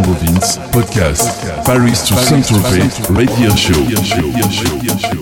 Vince, podcast, Paris to Saint-Tropez Radio Show.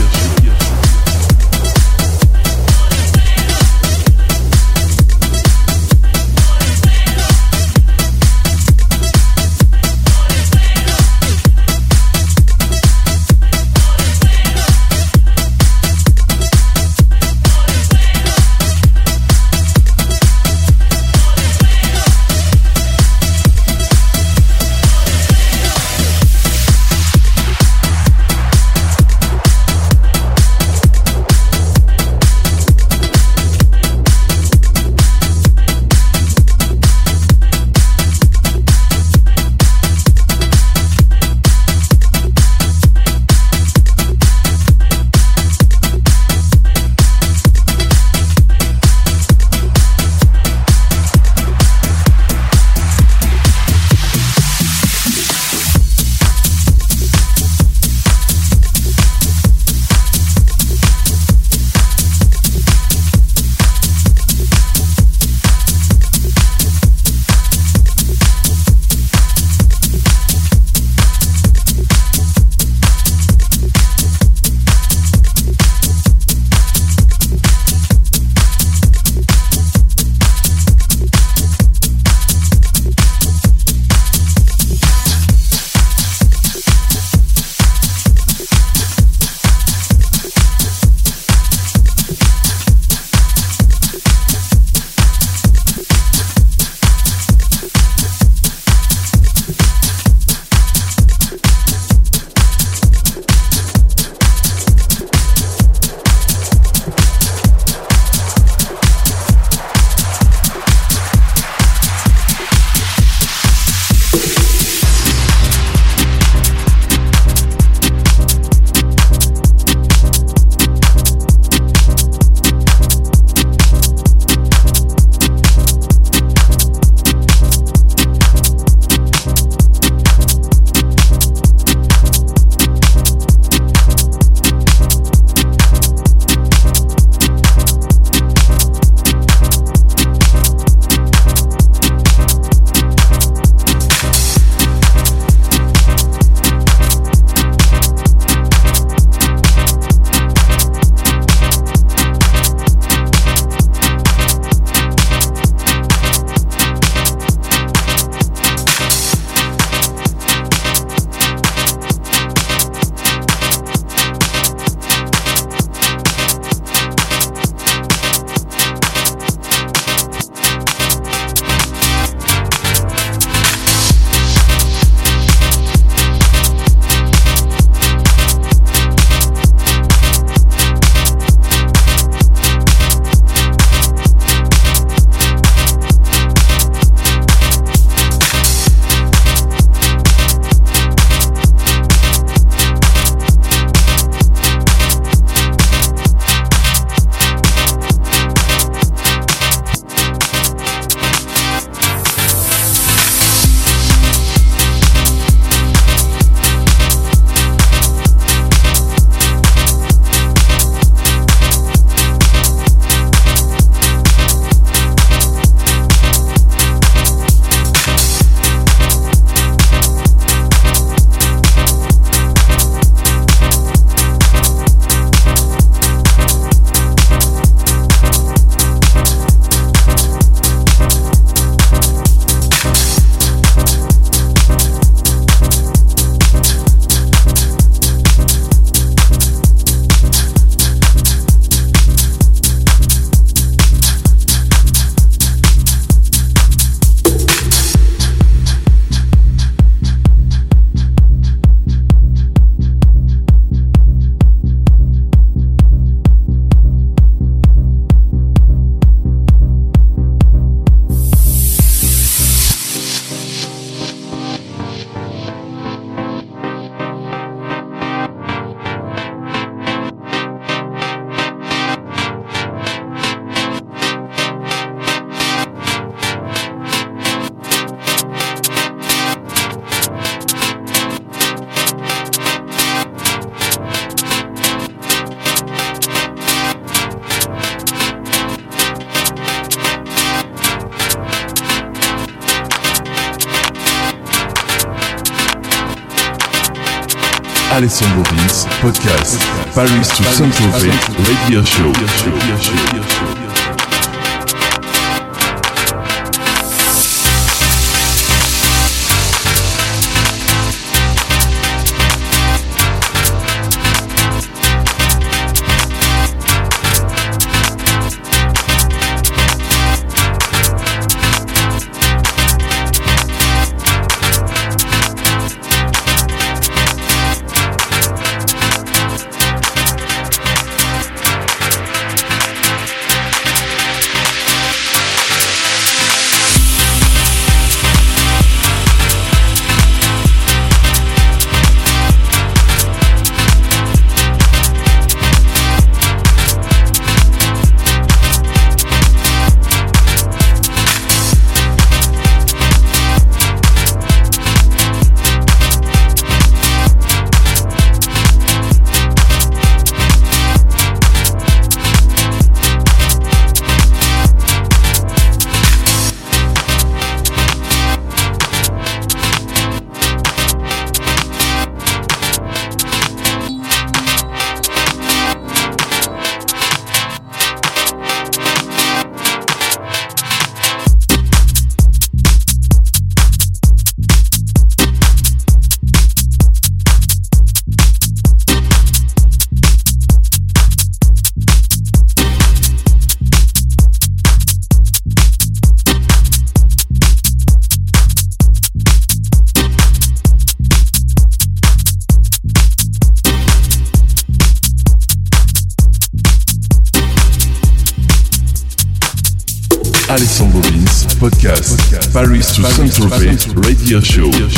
Saint-Tropez, radio show. Radio show.